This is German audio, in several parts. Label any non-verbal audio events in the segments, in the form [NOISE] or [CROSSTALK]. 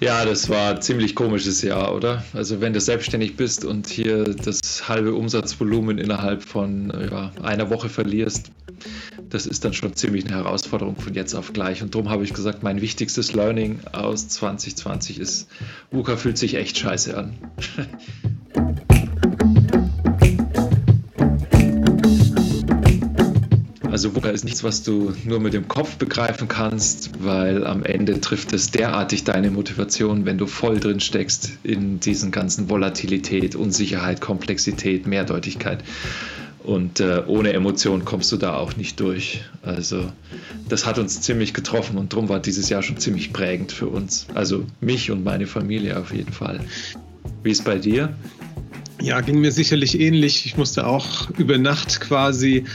Ja, das war ein ziemlich komisches Jahr, oder? Also wenn du selbstständig bist und hier das halbe Umsatzvolumen innerhalb von ja, einer Woche verlierst, das ist dann schon ziemlich eine Herausforderung von jetzt auf gleich. Und darum habe ich gesagt, mein wichtigstes Learning aus 2020 ist, VUCA fühlt sich echt scheiße an. [LAUGHS] Also VUCA ist nichts, was du nur mit dem Kopf begreifen kannst, weil am Ende trifft es derartig deine Motivation, wenn du voll drin steckst in diesen ganzen Volatilität, Unsicherheit, Komplexität, Mehrdeutigkeit. Und äh, ohne Emotion kommst du da auch nicht durch. Also das hat uns ziemlich getroffen und darum war dieses Jahr schon ziemlich prägend für uns. Also mich und meine Familie auf jeden Fall. Wie ist bei dir? Ja, ging mir sicherlich ähnlich. Ich musste auch über Nacht quasi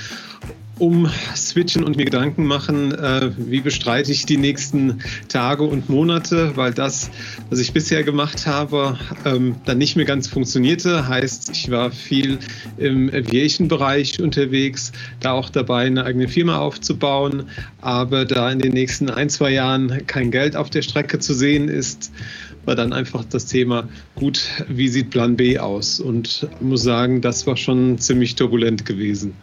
umswitchen und mir Gedanken machen, äh, wie bestreite ich die nächsten Tage und Monate, weil das, was ich bisher gemacht habe, ähm, dann nicht mehr ganz funktionierte. Heißt, ich war viel im Aviation-Bereich unterwegs, da auch dabei, eine eigene Firma aufzubauen, aber da in den nächsten ein, zwei Jahren kein Geld auf der Strecke zu sehen ist, war dann einfach das Thema, gut, wie sieht Plan B aus? Und muss sagen, das war schon ziemlich turbulent gewesen.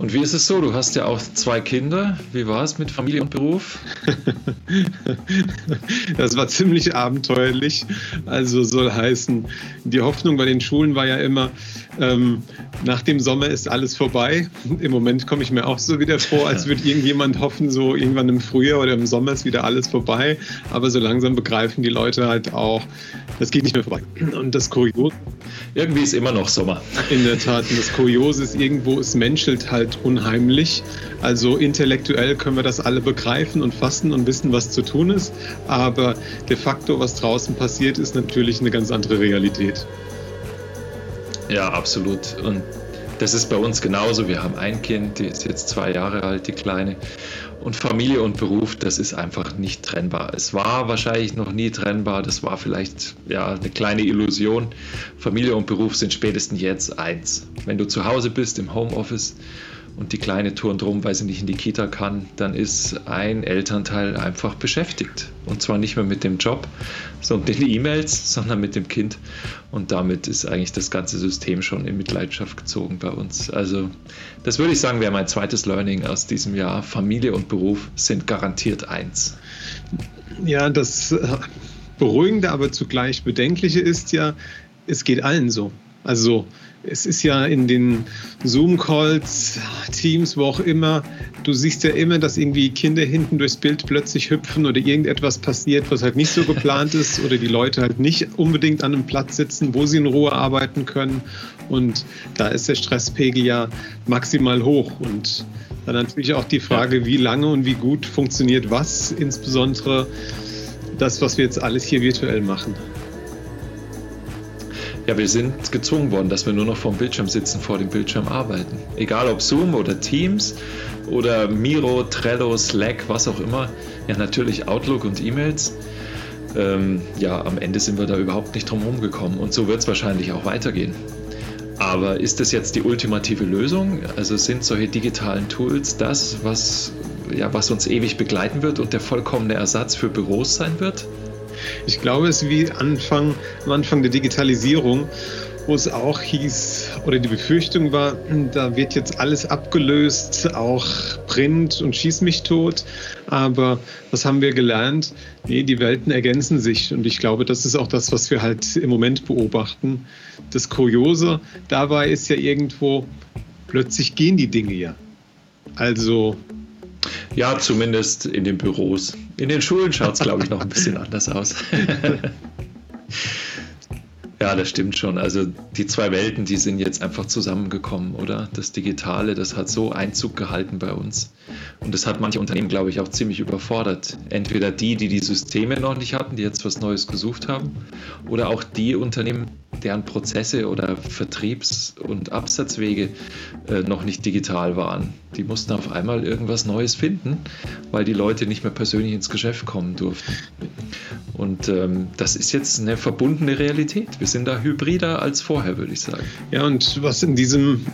Und wie ist es so? Du hast ja auch zwei Kinder. Wie war es mit Familie und Beruf? [LAUGHS] das war ziemlich abenteuerlich. Also soll heißen, die Hoffnung bei den Schulen war ja immer, ähm, nach dem Sommer ist alles vorbei. Im Moment komme ich mir auch so wieder vor, als würde irgendjemand hoffen, so irgendwann im Frühjahr oder im Sommer ist wieder alles vorbei. Aber so langsam begreifen die Leute halt auch, das geht nicht mehr vorbei. Und das Kuriose. Irgendwie ist immer noch Sommer. In der Tat. Und das Kuriose ist irgendwo, es menschelt halt unheimlich. Also intellektuell können wir das alle begreifen und fassen und wissen, was zu tun ist. Aber de facto, was draußen passiert, ist natürlich eine ganz andere Realität. Ja, absolut. Und das ist bei uns genauso. Wir haben ein Kind, die ist jetzt zwei Jahre alt, die Kleine. Und Familie und Beruf, das ist einfach nicht trennbar. Es war wahrscheinlich noch nie trennbar. Das war vielleicht ja eine kleine Illusion. Familie und Beruf sind spätestens jetzt eins. Wenn du zu Hause bist im Homeoffice und die Kleine turnt rum, weil sie nicht in die Kita kann, dann ist ein Elternteil einfach beschäftigt. Und zwar nicht mehr mit dem Job, sondern den E-Mails, sondern mit dem Kind. Und damit ist eigentlich das ganze System schon in Mitleidenschaft gezogen bei uns. Also das würde ich sagen, wäre mein zweites Learning aus diesem Jahr. Familie und Beruf sind garantiert eins. Ja, das äh, Beruhigende, aber zugleich Bedenkliche ist ja, es geht allen so. Also es ist ja in den Zoom-Calls, Teams, wo auch immer, du siehst ja immer, dass irgendwie Kinder hinten durchs Bild plötzlich hüpfen oder irgendetwas passiert, was halt nicht so geplant ist oder die Leute halt nicht unbedingt an einem Platz sitzen, wo sie in Ruhe arbeiten können. Und da ist der Stresspegel ja maximal hoch. Und dann natürlich auch die Frage, wie lange und wie gut funktioniert was, insbesondere das, was wir jetzt alles hier virtuell machen. Ja, wir sind gezwungen worden, dass wir nur noch vor dem Bildschirm sitzen, vor dem Bildschirm arbeiten. Egal ob Zoom oder Teams oder Miro, Trello, Slack, was auch immer. Ja, natürlich Outlook und E-Mails. Ähm, ja, am Ende sind wir da überhaupt nicht drum gekommen und so wird es wahrscheinlich auch weitergehen. Aber ist das jetzt die ultimative Lösung? Also sind solche digitalen Tools das, was, ja, was uns ewig begleiten wird und der vollkommene Ersatz für Büros sein wird? Ich glaube, es ist wie Anfang, am Anfang der Digitalisierung, wo es auch hieß, oder die Befürchtung war, da wird jetzt alles abgelöst, auch Print und Schieß mich tot. Aber was haben wir gelernt? Nee, die Welten ergänzen sich. Und ich glaube, das ist auch das, was wir halt im Moment beobachten. Das Kuriose dabei ist ja irgendwo, plötzlich gehen die Dinge ja. Also ja, zumindest in den Büros. In den Schulen schaut es, glaube ich, noch ein bisschen [LAUGHS] anders aus. [LAUGHS] Ja, das stimmt schon. Also die zwei Welten, die sind jetzt einfach zusammengekommen, oder? Das Digitale, das hat so Einzug gehalten bei uns. Und das hat manche Unternehmen, glaube ich, auch ziemlich überfordert. Entweder die, die die Systeme noch nicht hatten, die jetzt was Neues gesucht haben, oder auch die Unternehmen, deren Prozesse oder Vertriebs- und Absatzwege äh, noch nicht digital waren. Die mussten auf einmal irgendwas Neues finden, weil die Leute nicht mehr persönlich ins Geschäft kommen durften. Und ähm, das ist jetzt eine verbundene Realität. Wir sind da hybrider als vorher, würde ich sagen. Ja, und was in diesem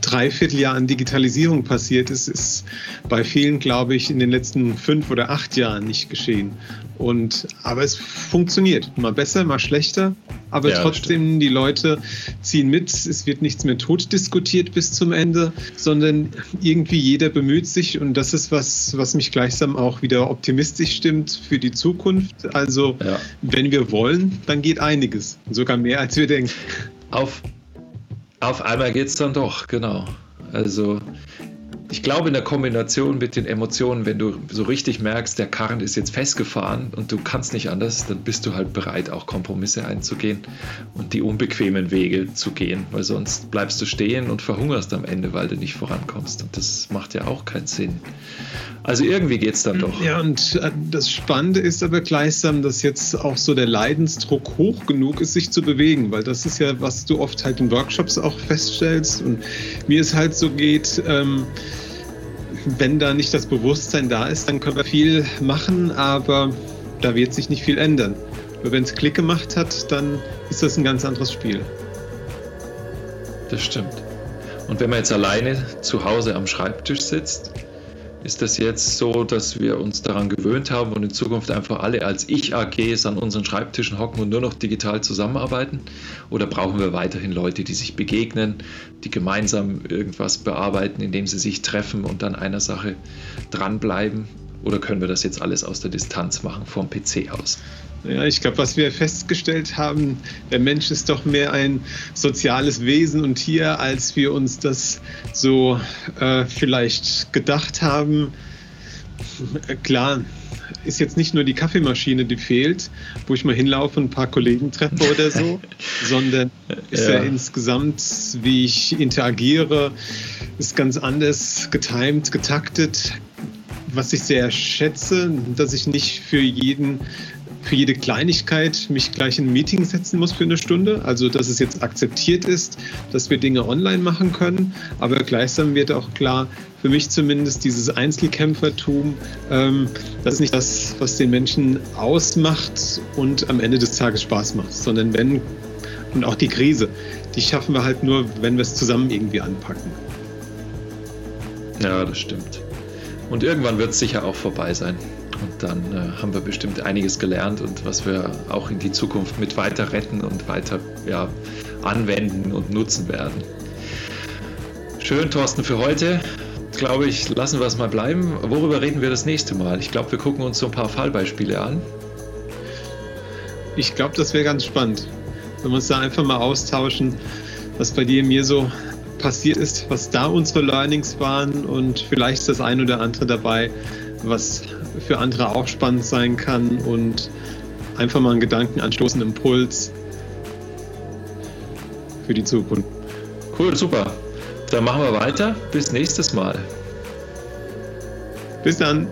Dreivierteljahr an Digitalisierung passiert ist, ist bei vielen, glaube ich, in den letzten fünf oder acht Jahren nicht geschehen. Und, aber es funktioniert. Mal besser, mal schlechter. Aber ja, trotzdem, die Leute ziehen mit. Es wird nichts mehr tot diskutiert bis zum Ende, sondern irgendwie jeder bemüht sich. Und das ist was, was mich gleichsam auch wieder optimistisch stimmt für die Zukunft. Also, ja. wenn wir wollen, dann geht einiges. Sogar mehr, als wir denken. Auf, auf einmal geht es dann doch, genau. Also ich glaube, in der Kombination mit den Emotionen, wenn du so richtig merkst, der Karren ist jetzt festgefahren und du kannst nicht anders, dann bist du halt bereit, auch Kompromisse einzugehen und die unbequemen Wege zu gehen, weil sonst bleibst du stehen und verhungerst am Ende, weil du nicht vorankommst. Und das macht ja auch keinen Sinn. Also irgendwie geht es dann doch. Ja, und äh, das Spannende ist aber gleichsam, dass jetzt auch so der Leidensdruck hoch genug ist, sich zu bewegen, weil das ist ja, was du oft halt in Workshops auch feststellst und mir es halt so geht, ähm, wenn da nicht das Bewusstsein da ist, dann können wir viel machen, aber da wird sich nicht viel ändern. Nur wenn es Klick gemacht hat, dann ist das ein ganz anderes Spiel. Das stimmt. Und wenn man jetzt alleine zu Hause am Schreibtisch sitzt, ist das jetzt so, dass wir uns daran gewöhnt haben und in Zukunft einfach alle als Ich-AGs an unseren Schreibtischen hocken und nur noch digital zusammenarbeiten? Oder brauchen wir weiterhin Leute, die sich begegnen, die gemeinsam irgendwas bearbeiten, indem sie sich treffen und dann einer Sache dranbleiben? Oder können wir das jetzt alles aus der Distanz machen, vom PC aus? Ja, ich glaube, was wir festgestellt haben, der Mensch ist doch mehr ein soziales Wesen und Tier, als wir uns das so äh, vielleicht gedacht haben. Klar, ist jetzt nicht nur die Kaffeemaschine, die fehlt, wo ich mal hinlaufe und ein paar Kollegen treffe oder so, [LAUGHS] sondern ist ja. ja. insgesamt, wie ich interagiere, ist ganz anders getimed, getaktet. Was ich sehr schätze, dass ich nicht für jeden für jede Kleinigkeit mich gleich in ein Meeting setzen muss für eine Stunde. Also, dass es jetzt akzeptiert ist, dass wir Dinge online machen können. Aber gleichsam wird auch klar, für mich zumindest, dieses Einzelkämpfertum, ähm, das ist nicht das, was den Menschen ausmacht und am Ende des Tages Spaß macht, sondern wenn, und auch die Krise, die schaffen wir halt nur, wenn wir es zusammen irgendwie anpacken. Ja, das stimmt. Und irgendwann wird es sicher auch vorbei sein. Und dann äh, haben wir bestimmt einiges gelernt und was wir auch in die Zukunft mit weiter retten und weiter ja, anwenden und nutzen werden. Schön, Thorsten, für heute. Glaube ich, lassen wir es mal bleiben. Worüber reden wir das nächste Mal? Ich glaube, wir gucken uns so ein paar Fallbeispiele an. Ich glaube, das wäre ganz spannend, wenn wir uns da einfach mal austauschen, was bei dir mir so passiert ist, was da unsere Learnings waren und vielleicht das ein oder andere dabei, was für andere auch spannend sein kann und einfach mal einen Gedanken anstoßen, Impuls für die Zukunft. Cool, super. Dann machen wir weiter. Bis nächstes Mal. Bis dann.